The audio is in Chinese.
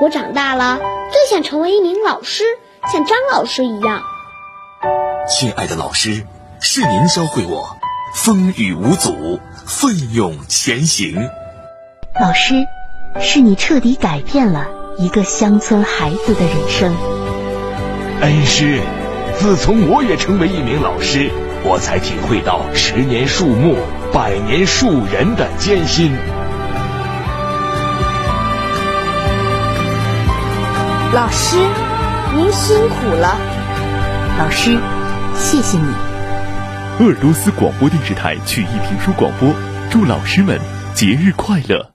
我长大了最想成为一名老师，像张老师一样。亲爱的老师，是您教会我风雨无阻，奋勇前行。老师，是你彻底改变了一个乡村孩子的人生。恩师，自从我也成为一名老师，我才体会到十年树木，百年树人的艰辛。老师，您辛苦了。老师，谢谢你。鄂尔多斯广播电视台曲艺评书广播，祝老师们节日快乐。